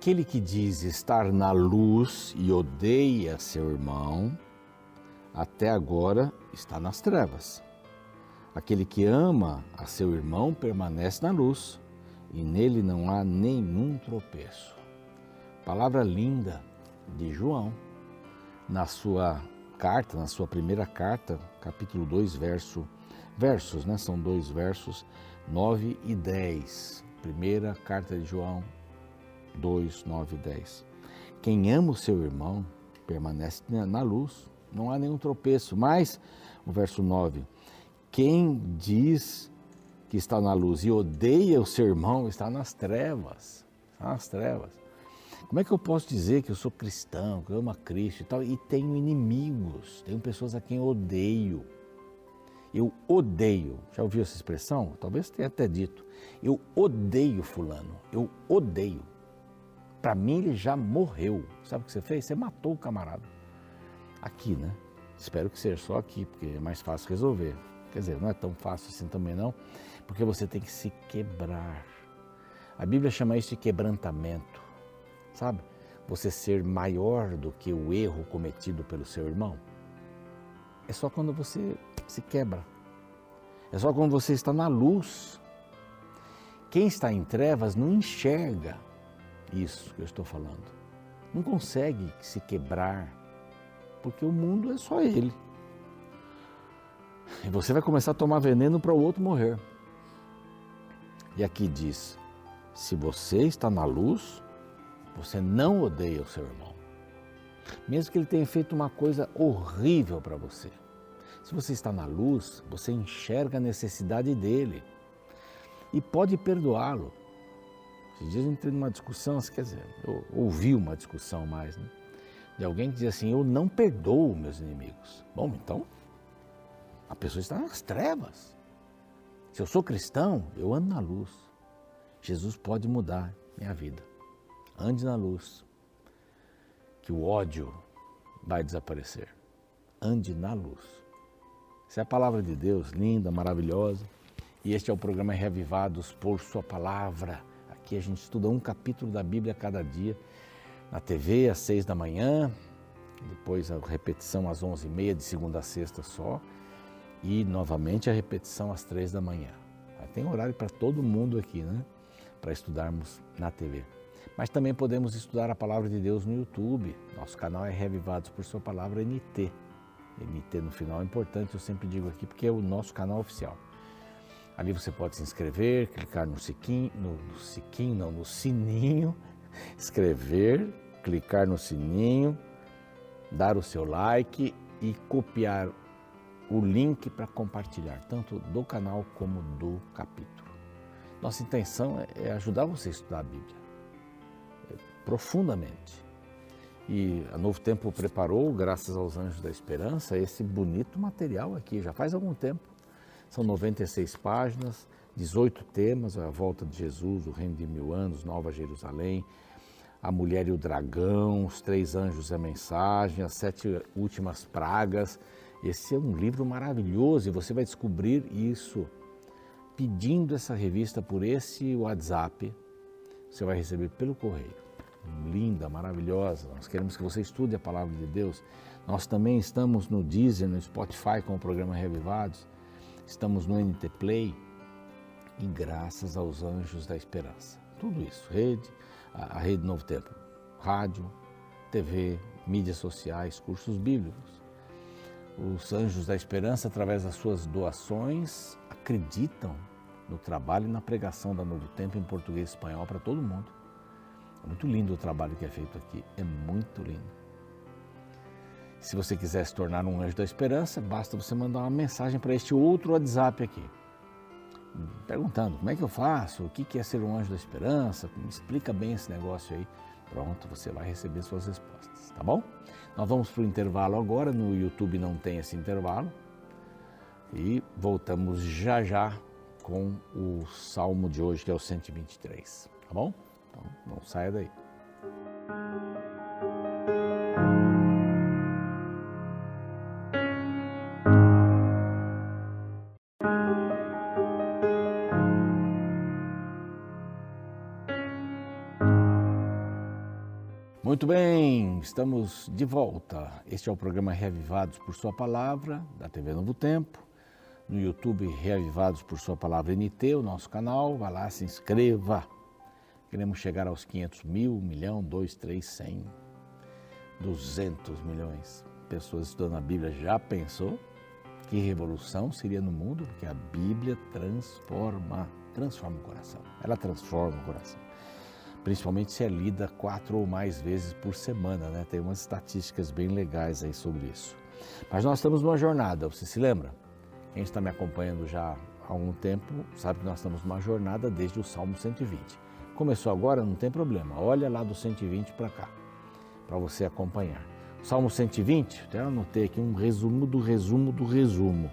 Aquele que diz estar na luz e odeia seu irmão, até agora está nas trevas. Aquele que ama a seu irmão permanece na luz e nele não há nenhum tropeço. Palavra linda de João, na sua carta, na sua primeira carta, capítulo 2, verso, versos, né? São dois versos, 9 e 10. Primeira carta de João, 2, 9 e 10. Quem ama o seu irmão permanece na luz, não há nenhum tropeço. Mas, o verso 9, quem diz que está na luz e odeia o seu irmão está nas trevas. Está nas trevas. Como é que eu posso dizer que eu sou cristão, que eu amo a Cristo e tal, e tenho inimigos, tenho pessoas a quem eu odeio? Eu odeio. Já ouviu essa expressão? Talvez tenha até dito. Eu odeio Fulano. Eu odeio. Para mim, ele já morreu. Sabe o que você fez? Você matou o camarada. Aqui, né? Espero que seja só aqui, porque é mais fácil resolver. Quer dizer, não é tão fácil assim também não, porque você tem que se quebrar. A Bíblia chama isso de quebrantamento, sabe? Você ser maior do que o erro cometido pelo seu irmão. É só quando você se quebra. É só quando você está na luz. Quem está em trevas não enxerga isso que eu estou falando. Não consegue se quebrar, porque o mundo é só ele. E você vai começar a tomar veneno para o outro morrer. E aqui diz: se você está na luz, você não odeia o seu irmão. Mesmo que ele tenha feito uma coisa horrível para você. Se você está na luz, você enxerga a necessidade dele e pode perdoá-lo. Esses dias eu entrei numa discussão, quer dizer, eu ouvi uma discussão mais, né? De alguém que dizia assim: Eu não perdoo meus inimigos. Bom, então, a pessoa está nas trevas. Se eu sou cristão, eu ando na luz. Jesus pode mudar minha vida. Ande na luz, que o ódio vai desaparecer. Ande na luz. Essa é a palavra de Deus, linda, maravilhosa. E este é o programa Revivados por Sua Palavra. Aqui a gente estuda um capítulo da Bíblia cada dia. Na TV, às seis da manhã, depois a repetição às onze e meia, de segunda a sexta só. E novamente a repetição às três da manhã. Tem horário para todo mundo aqui, né? Para estudarmos na TV. Mas também podemos estudar a palavra de Deus no YouTube. Nosso canal é Revivados por Sua Palavra NT. NT no final é importante, eu sempre digo aqui, porque é o nosso canal oficial. Ali você pode se inscrever, clicar no siquinho, no, siquinho, não, no sininho, escrever, clicar no sininho, dar o seu like e copiar o link para compartilhar, tanto do canal como do capítulo. Nossa intenção é, é ajudar você a estudar a Bíblia é, profundamente. E a Novo Tempo preparou, graças aos Anjos da Esperança, esse bonito material aqui, já faz algum tempo. São 96 páginas, 18 temas, a volta de Jesus, o reino de mil anos, Nova Jerusalém, a mulher e o dragão, os três anjos e a mensagem, as sete últimas pragas, esse é um livro maravilhoso e você vai descobrir isso pedindo essa revista por esse WhatsApp. Você vai receber pelo correio. Linda, maravilhosa. Nós queremos que você estude a palavra de Deus. Nós também estamos no Deezer, no Spotify com o programa Revivados. Estamos no NT Play e graças aos anjos da esperança. Tudo isso, rede, a, a rede Novo Tempo, rádio, TV, mídias sociais, cursos bíblicos os anjos da esperança, através das suas doações, acreditam no trabalho e na pregação da Novo Tempo em português e espanhol para todo mundo. É muito lindo o trabalho que é feito aqui, é muito lindo. Se você quiser se tornar um anjo da esperança, basta você mandar uma mensagem para este outro WhatsApp aqui, perguntando como é que eu faço, o que é ser um anjo da esperança, me explica bem esse negócio aí. Pronto, você vai receber suas respostas, tá bom? Nós vamos para o intervalo agora, no YouTube não tem esse intervalo. E voltamos já já com o salmo de hoje, que é o 123, tá bom? Então não saia daí. Muito bem, estamos de volta. Este é o programa Reavivados por Sua Palavra, da TV Novo Tempo. No YouTube, Reavivados por Sua Palavra NT, o nosso canal. Vá lá, se inscreva. Queremos chegar aos 500 mil, milhão, dois, três, cem, duzentos milhões de pessoas estudando a Bíblia. Já pensou? Que revolução seria no mundo? Porque a Bíblia transforma, transforma o coração. Ela transforma o coração principalmente se é lida quatro ou mais vezes por semana, né? Tem umas estatísticas bem legais aí sobre isso. Mas nós estamos numa jornada, você se lembra? Quem está me acompanhando já há algum tempo sabe que nós estamos numa jornada desde o Salmo 120. Começou agora, não tem problema, olha lá do 120 para cá, para você acompanhar. Salmo 120, até anotei aqui um resumo do resumo do resumo.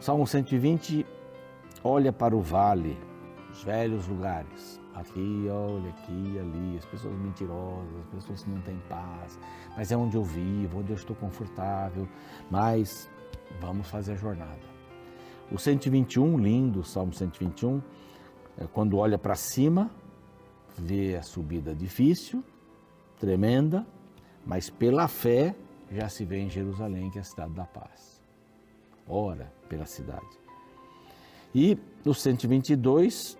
Salmo 120 olha para o vale, os velhos lugares, Aqui, olha, aqui, ali, as pessoas mentirosas, as pessoas que não têm paz, mas é onde eu vivo, onde eu estou confortável, mas vamos fazer a jornada. O 121, lindo, o Salmo 121, é quando olha para cima, vê a subida difícil, tremenda, mas pela fé já se vê em Jerusalém, que é a cidade da paz. Ora pela cidade. E no 122,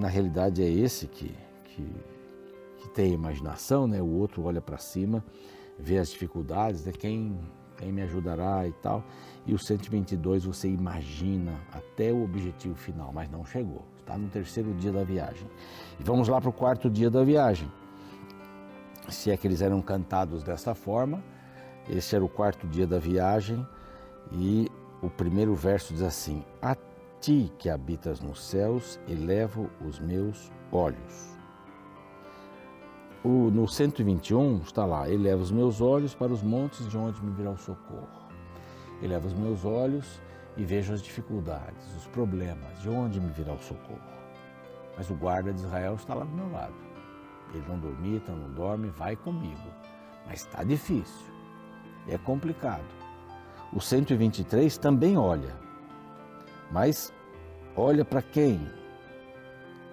na realidade é esse que, que, que tem imaginação, né? o outro olha para cima, vê as dificuldades, né? quem, quem me ajudará e tal. E o 122 você imagina até o objetivo final, mas não chegou. Está no terceiro dia da viagem. E vamos lá para o quarto dia da viagem. Se é que eles eram cantados dessa forma, esse era o quarto dia da viagem e o primeiro verso diz assim: ti que habitas nos céus, elevo os meus olhos. O, no 121 está lá, eleva os meus olhos para os montes de onde me virá o socorro. Eleva os meus olhos e vejo as dificuldades, os problemas, de onde me virá o socorro. Mas o guarda de Israel está lá do meu lado. Ele não dormita, não dorme, vai comigo. Mas está difícil, é complicado. O 123 também olha, mas olha para quem?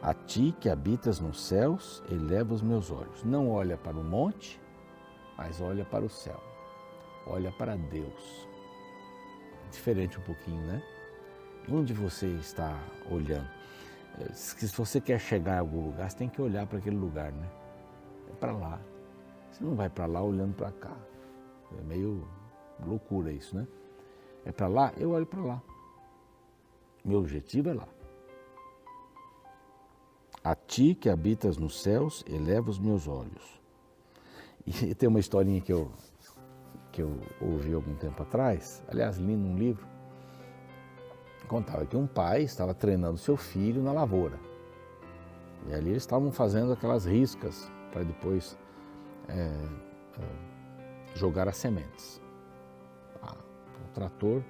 A ti que habitas nos céus, eleva os meus olhos. Não olha para o monte, mas olha para o céu. Olha para Deus. Diferente um pouquinho, né? Onde você está olhando? Se você quer chegar a algum lugar, você tem que olhar para aquele lugar, né? É para lá. Você não vai para lá olhando para cá. É meio loucura isso, né? É para lá, eu olho para lá. Meu objetivo é lá. A ti que habitas nos céus, eleva os meus olhos. E tem uma historinha que eu, que eu ouvi algum tempo atrás, aliás, li num livro, contava que um pai estava treinando seu filho na lavoura. E ali eles estavam fazendo aquelas riscas para depois é, é, jogar as sementes. Ah, o trator,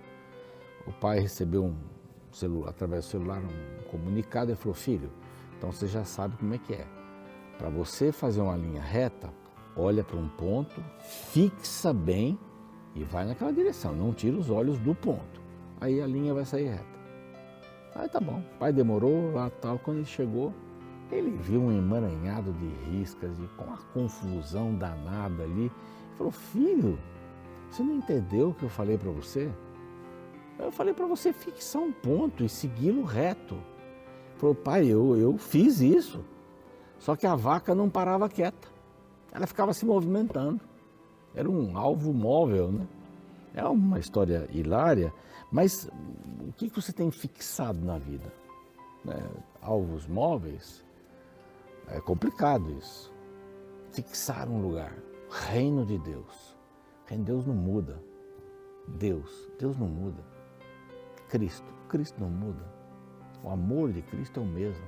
o pai recebeu um, celular, através do celular um comunicado e falou: Filho, então você já sabe como é que é. Para você fazer uma linha reta, olha para um ponto, fixa bem e vai naquela direção. Não tira os olhos do ponto. Aí a linha vai sair reta. Aí tá bom. O pai demorou lá tal. Quando ele chegou, ele viu um emaranhado de riscas e com uma confusão danada ali. Ele falou: Filho, você não entendeu o que eu falei para você? Eu falei para você fixar um ponto e segui-lo reto. Ele falou, pai, eu, eu fiz isso. Só que a vaca não parava quieta. Ela ficava se movimentando. Era um alvo móvel, né? É uma história hilária, mas o que você tem fixado na vida? Né? Alvos móveis? É complicado isso. Fixar um lugar. Reino de Deus. Reino de Deus não muda. Deus, Deus não muda. Cristo. Cristo não muda. O amor de Cristo é o mesmo.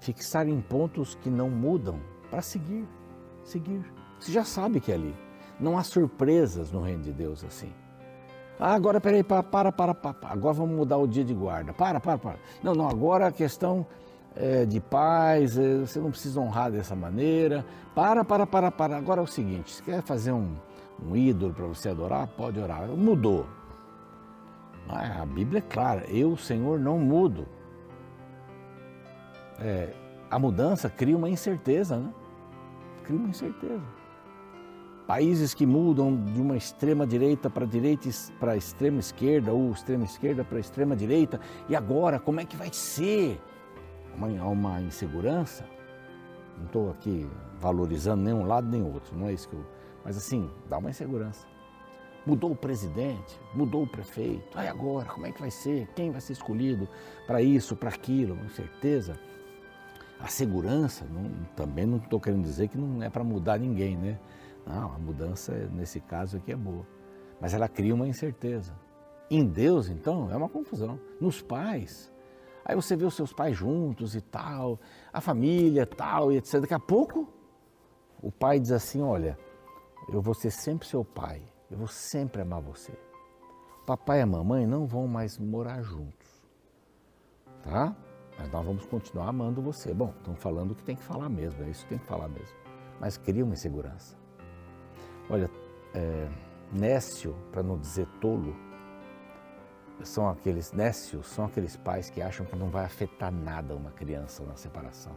Fixar em pontos que não mudam para seguir, seguir. Você já sabe que é ali. Não há surpresas no reino de Deus assim. Ah, agora peraí, para, para, para, para, agora vamos mudar o dia de guarda. Para, para, para. Não, não, agora a questão é, de paz, é, você não precisa honrar dessa maneira. Para, para, para, para. Agora é o seguinte, você quer fazer um, um ídolo para você adorar? Pode orar. Mudou. A Bíblia é clara, eu, Senhor, não mudo. É, a mudança cria uma incerteza, né? cria uma incerteza. Países que mudam de uma extrema direita para direita para extrema esquerda ou extrema esquerda para extrema direita. E agora, como é que vai ser? Uma, uma insegurança. Não estou aqui valorizando nenhum lado nem outro, não é isso que eu. Mas assim, dá uma insegurança. Mudou o presidente, mudou o prefeito. Aí agora, como é que vai ser? Quem vai ser escolhido para isso, para aquilo? Com certeza. A segurança, não, também não estou querendo dizer que não é para mudar ninguém, né? Não, a mudança nesse caso aqui é boa. Mas ela cria uma incerteza. Em Deus, então, é uma confusão. Nos pais. Aí você vê os seus pais juntos e tal, a família tal e etc. Daqui a pouco, o pai diz assim: Olha, eu vou ser sempre seu pai eu vou sempre amar você. Papai e a mamãe não vão mais morar juntos, tá? Mas nós vamos continuar amando você. Bom, estão falando que tem que falar mesmo, é isso que tem que falar mesmo. Mas cria uma insegurança. Olha, é, nécio, para não dizer tolo, são aqueles nécios, são aqueles pais que acham que não vai afetar nada uma criança na separação.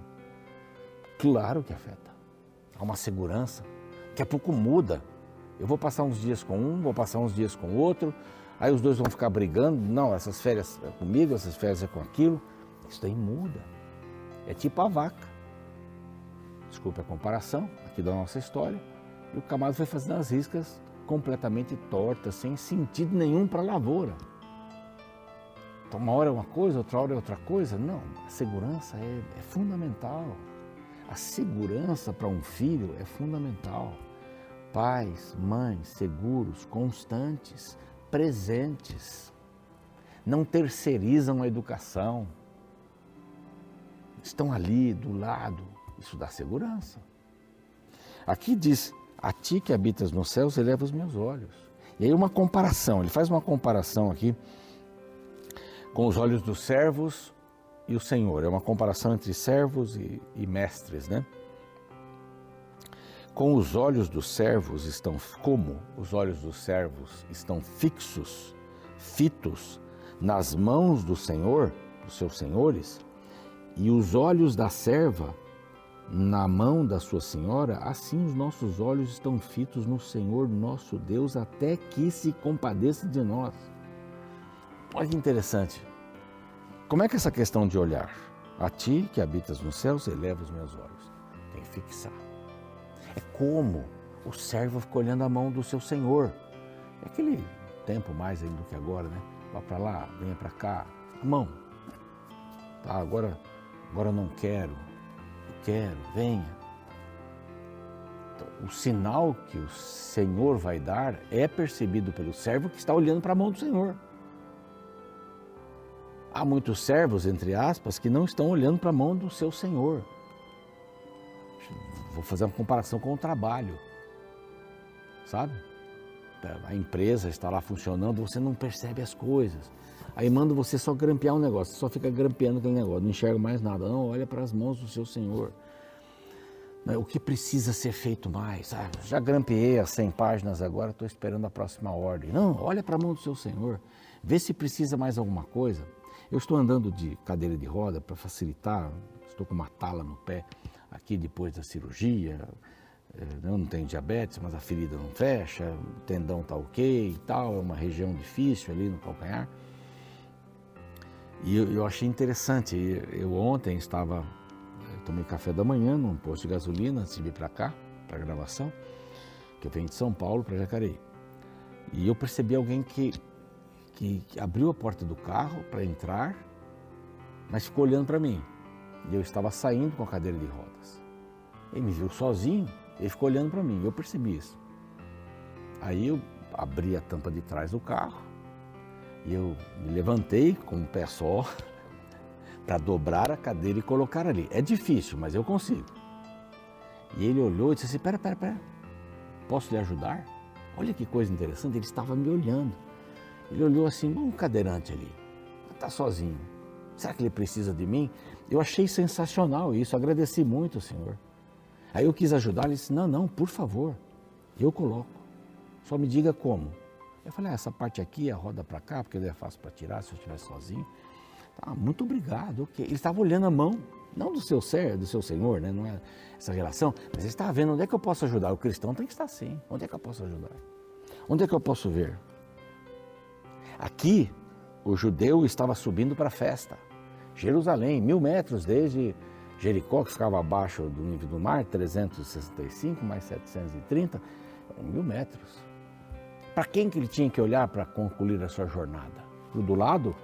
Claro que afeta. Há uma segurança. Daqui a pouco muda. Eu vou passar uns dias com um, vou passar uns dias com o outro, aí os dois vão ficar brigando. Não, essas férias é comigo, essas férias é com aquilo. Isso daí muda. É tipo a vaca. Desculpe a comparação aqui da nossa história. E o camado foi fazendo as riscas completamente tortas, sem sentido nenhum para a lavoura. Então, uma hora é uma coisa, outra hora é outra coisa. Não, a segurança é, é fundamental. A segurança para um filho é fundamental pais, mães seguros, constantes, presentes. Não terceirizam a educação. Estão ali do lado. Isso dá segurança. Aqui diz: A ti que habitas nos céus, eleva os meus olhos. E aí, uma comparação. Ele faz uma comparação aqui com os olhos dos servos e o Senhor. É uma comparação entre servos e, e mestres, né? Com os olhos dos servos estão como os olhos dos servos estão fixos, fitos nas mãos do Senhor, dos seus senhores, e os olhos da serva na mão da sua senhora, assim os nossos olhos estão fitos no Senhor nosso Deus até que se compadeça de nós. Olha que interessante. Como é que é essa questão de olhar? A ti que habitas nos céus, eleva os meus olhos. Tem que fixar. É como o servo fica olhando a mão do seu senhor. É aquele tempo mais ainda do que agora, né? Vá para lá, venha para cá. A mão. Tá, agora, agora não quero. Quero, venha. Então, o sinal que o Senhor vai dar é percebido pelo servo que está olhando para a mão do Senhor. Há muitos servos, entre aspas, que não estão olhando para a mão do seu Senhor. Vou fazer uma comparação com o trabalho, sabe? A empresa está lá funcionando, você não percebe as coisas. Aí manda você só grampear um negócio, só fica grampeando aquele negócio, não enxerga mais nada. Não, olha para as mãos do seu Senhor. Né, o que precisa ser feito mais? Ah, já grampeei as 100 páginas agora, estou esperando a próxima ordem. Não, olha para a mão do seu Senhor, vê se precisa mais alguma coisa. Eu estou andando de cadeira de roda para facilitar, estou com uma tala no pé aqui depois da cirurgia, eh, eu não tenho diabetes, mas a ferida não fecha, o tendão está ok e tal, é uma região difícil ali no calcanhar. E eu, eu achei interessante, eu ontem estava, eu tomei café da manhã num posto de gasolina antes de vir para cá, para gravação, que eu venho de São Paulo para Jacareí. E eu percebi alguém que, que abriu a porta do carro para entrar, mas ficou olhando para mim. E eu estava saindo com a cadeira de rodas. Ele me viu sozinho, ele ficou olhando para mim, eu percebi isso. Aí eu abri a tampa de trás do carro e eu me levantei com um pé só para dobrar a cadeira e colocar ali. É difícil, mas eu consigo. E ele olhou e disse assim: Pera, pera, pera, posso lhe ajudar? Olha que coisa interessante, ele estava me olhando. Ele olhou assim: um cadeirante ali, está sozinho. Será que ele precisa de mim? Eu achei sensacional isso, agradeci muito, Senhor. Aí eu quis ajudar, ele disse: Não, não, por favor, eu coloco. Só me diga como. Eu falei: ah, Essa parte aqui, a roda para cá, porque é fácil para tirar se eu estiver sozinho. Tá, muito obrigado. Ele estava olhando a mão. Não do seu ser, do seu Senhor, né? não é essa relação, mas ele está vendo onde é que eu posso ajudar. O cristão tem que estar assim. Onde é que eu posso ajudar? Onde é que eu posso ver? Aqui, o judeu estava subindo para a festa. Jerusalém, mil metros desde Jericó, que ficava abaixo do nível do mar, 365 mais 730, mil metros. Para quem que ele tinha que olhar para concluir a sua jornada? Para o do lado?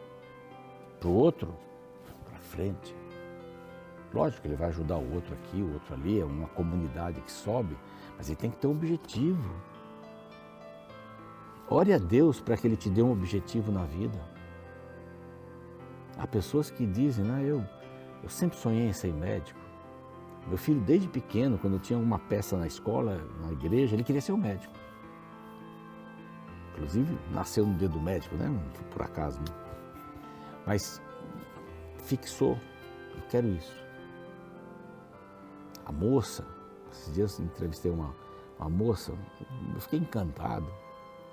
Para o outro? Para frente. Lógico que ele vai ajudar o outro aqui, o outro ali, é uma comunidade que sobe, mas ele tem que ter um objetivo. Ore a Deus para que Ele te dê um objetivo na vida. Há pessoas que dizem, né, eu, eu sempre sonhei em ser médico. Meu filho, desde pequeno, quando tinha uma peça na escola, na igreja, ele queria ser um médico. Inclusive, nasceu no dedo médico, né? Por acaso. Né? Mas fixou, eu quero isso. A moça, esses dias eu entrevistei uma, uma moça, eu fiquei encantado.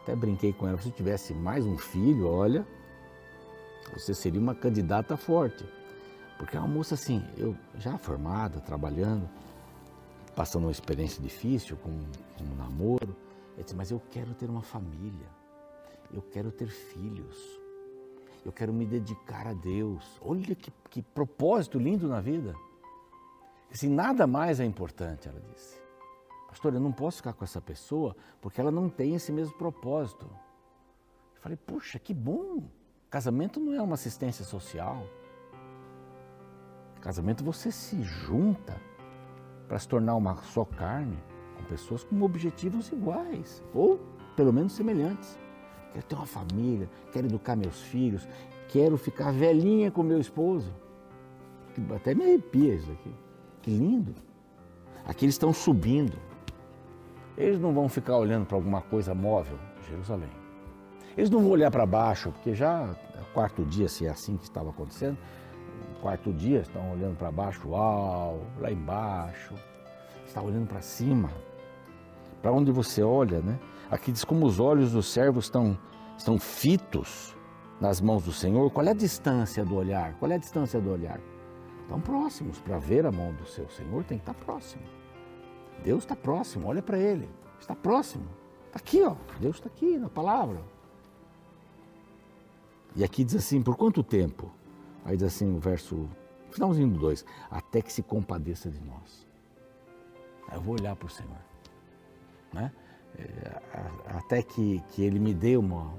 Até brinquei com ela, se tivesse mais um filho, olha, você seria uma candidata forte. Porque é uma moça assim, eu já formada, trabalhando, passando uma experiência difícil com, com um namoro, ele disse, mas eu quero ter uma família, eu quero ter filhos, eu quero me dedicar a Deus. Olha que, que propósito lindo na vida. Assim, nada mais é importante, ela disse. Pastor, eu não posso ficar com essa pessoa porque ela não tem esse mesmo propósito. Eu falei, puxa, que bom. Casamento não é uma assistência social. Casamento você se junta para se tornar uma só carne com pessoas com objetivos iguais, ou pelo menos semelhantes. Quero ter uma família, quero educar meus filhos, quero ficar velhinha com meu esposo. Até me arrepia isso aqui. Que lindo. Aqui eles estão subindo. Eles não vão ficar olhando para alguma coisa móvel, Jerusalém. Eles não vão olhar para baixo, porque já é quarto dia, se é assim que estava acontecendo, quarto dia estão olhando para baixo, uau, lá embaixo, está olhando para cima para onde você olha, né? Aqui diz como os olhos dos servos estão, estão fitos nas mãos do Senhor. Qual é a distância do olhar? Qual é a distância do olhar? Estão próximos. Para ver a mão do seu Senhor tem que estar próximo. Deus está próximo, olha para Ele. Está próximo. Está aqui, ó. Deus está aqui na palavra. E aqui diz assim: por quanto tempo? Aí diz assim o verso, finalzinho do 2: até que se compadeça de nós. Eu vou olhar para o Senhor né? É, até que, que Ele me dê uma,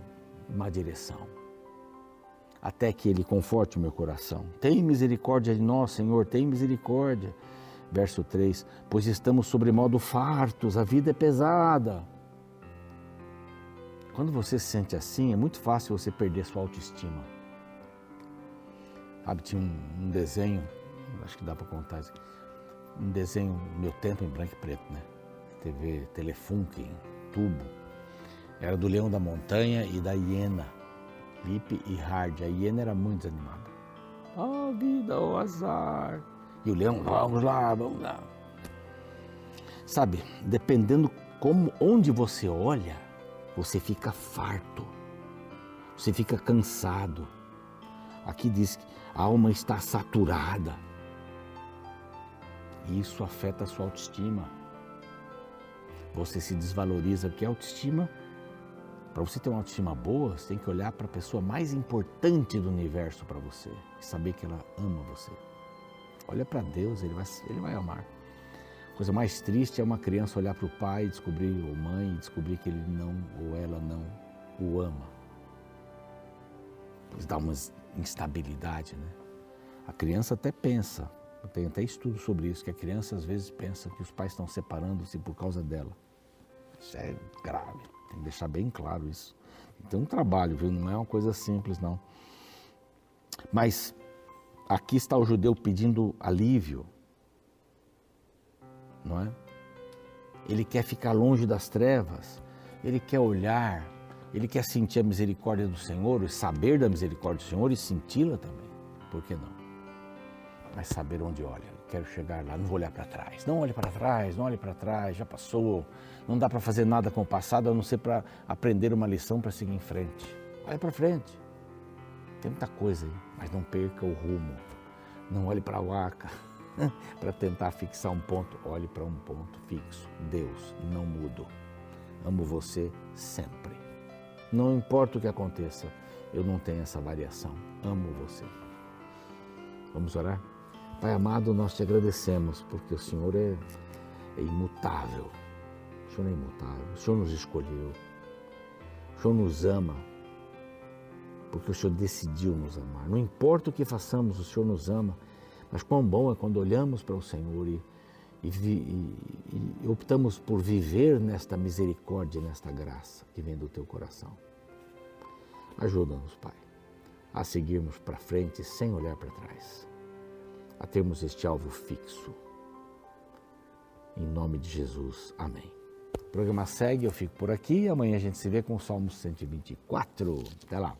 uma direção, até que Ele conforte o meu coração. Tem misericórdia de nós, Senhor, tem misericórdia. Verso 3: Pois estamos sobremodo fartos, a vida é pesada. Quando você se sente assim, é muito fácil você perder sua autoestima. Sabe, tinha um, um desenho, acho que dá para contar, um desenho, meu tempo em branco e preto, né? TV Telefunk, tubo. Era do Leão da Montanha e da Hiena, Lip e Hard. A Hiena era muito desanimada. Oh, vida, oh, azar. E o leão, vamos lá, vamos lá. Sabe, dependendo como, onde você olha, você fica farto, você fica cansado. Aqui diz que a alma está saturada. E isso afeta a sua autoestima você se desvaloriza, porque a autoestima, para você ter uma autoestima boa, você tem que olhar para a pessoa mais importante do universo para você e saber que ela ama você. Olha para Deus, ele vai, ele vai amar. Coisa mais triste é uma criança olhar para o pai, descobrir, ou mãe, e descobrir que ele não ou ela não o ama. Isso dá uma instabilidade, né? A criança até pensa, tem até estudo sobre isso, que a criança às vezes pensa que os pais estão separando-se por causa dela. Isso é grave, tem que deixar bem claro isso. Tem um trabalho, viu? Não é uma coisa simples, não. Mas aqui está o judeu pedindo alívio, não é? Ele quer ficar longe das trevas, ele quer olhar, ele quer sentir a misericórdia do Senhor, saber da misericórdia do Senhor e senti-la também. Por que não? Mas saber onde olha quero chegar lá, não vou olhar para trás. Não olhe para trás, não olhe para trás, já passou. Não dá para fazer nada com o passado a não ser para aprender uma lição para seguir em frente. Olhe para frente. Tem muita coisa aí, mas não perca o rumo. Não olhe para o arca. para tentar fixar um ponto. Olhe para um ponto fixo. Deus, não mudo. Amo você sempre. Não importa o que aconteça, eu não tenho essa variação. Amo você. Vamos orar? Pai amado, nós te agradecemos porque o Senhor é, é imutável. O Senhor é imutável. O Senhor nos escolheu. O Senhor nos ama porque o Senhor decidiu nos amar. Não importa o que façamos, o Senhor nos ama. Mas quão bom é quando olhamos para o Senhor e, e, e, e optamos por viver nesta misericórdia, nesta graça que vem do teu coração. Ajuda-nos, Pai, a seguirmos para frente sem olhar para trás, a termos este alvo fixo. Em nome de Jesus, amém. O programa segue, eu fico por aqui. Amanhã a gente se vê com o Salmo 124. Até lá.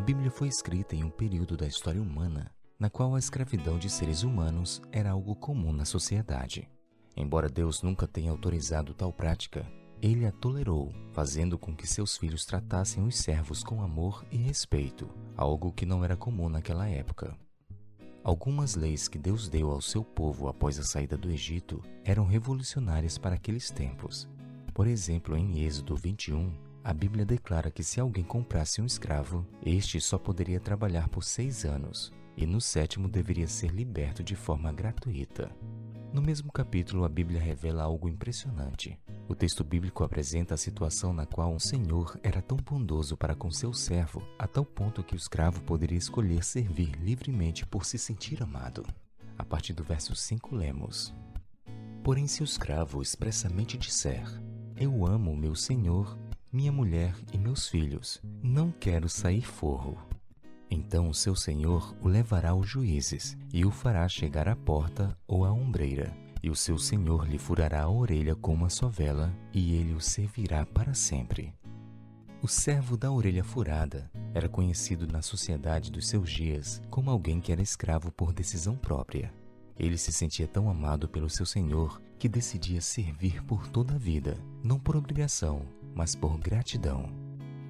Bíblia foi escrita em um período da história humana na qual a escravidão de seres humanos era algo comum na sociedade. Embora Deus nunca tenha autorizado tal prática, ele a tolerou, fazendo com que seus filhos tratassem os servos com amor e respeito, algo que não era comum naquela época. Algumas leis que Deus deu ao seu povo após a saída do Egito eram revolucionárias para aqueles tempos. Por exemplo, em Êxodo 21, a Bíblia declara que se alguém comprasse um escravo, este só poderia trabalhar por seis anos, e no sétimo deveria ser liberto de forma gratuita. No mesmo capítulo, a Bíblia revela algo impressionante. O texto bíblico apresenta a situação na qual um senhor era tão bondoso para com seu servo, a tal ponto que o escravo poderia escolher servir livremente por se sentir amado. A partir do verso 5 lemos: Porém, se o escravo expressamente disser: Eu amo meu senhor, minha mulher e meus filhos, não quero sair forro. Então o seu senhor o levará aos juízes e o fará chegar à porta ou à ombreira. E o seu senhor lhe furará a orelha com uma sovela, e ele o servirá para sempre. O servo da orelha furada era conhecido na sociedade dos seus dias como alguém que era escravo por decisão própria. Ele se sentia tão amado pelo seu senhor que decidia servir por toda a vida, não por obrigação, mas por gratidão.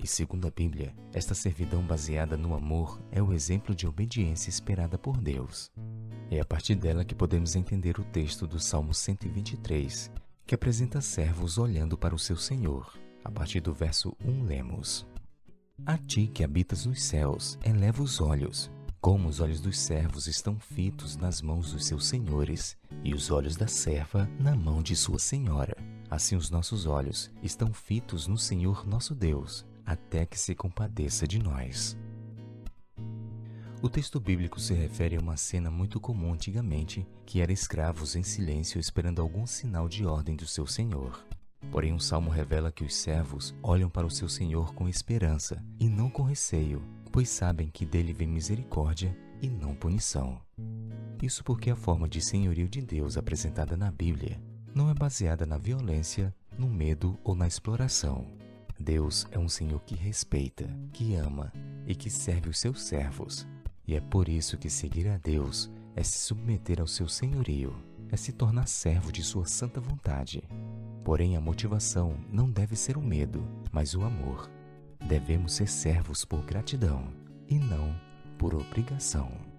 E segundo a Bíblia, esta servidão baseada no amor é o exemplo de obediência esperada por Deus. É a partir dela que podemos entender o texto do Salmo 123, que apresenta servos olhando para o seu Senhor. A partir do verso 1 lemos: A ti que habitas nos céus, eleva os olhos, como os olhos dos servos estão fitos nas mãos dos seus senhores, e os olhos da serva na mão de sua senhora. Assim os nossos olhos estão fitos no Senhor nosso Deus, até que se compadeça de nós. O texto bíblico se refere a uma cena muito comum antigamente, que era escravos em silêncio esperando algum sinal de ordem do seu senhor. Porém, o salmo revela que os servos olham para o seu senhor com esperança e não com receio, pois sabem que dele vem misericórdia e não punição. Isso porque a forma de senhorio de Deus apresentada na Bíblia não é baseada na violência, no medo ou na exploração, Deus é um Senhor que respeita, que ama e que serve os seus servos. E é por isso que seguir a Deus é se submeter ao seu senhorio, é se tornar servo de sua santa vontade. Porém, a motivação não deve ser o medo, mas o amor. Devemos ser servos por gratidão e não por obrigação.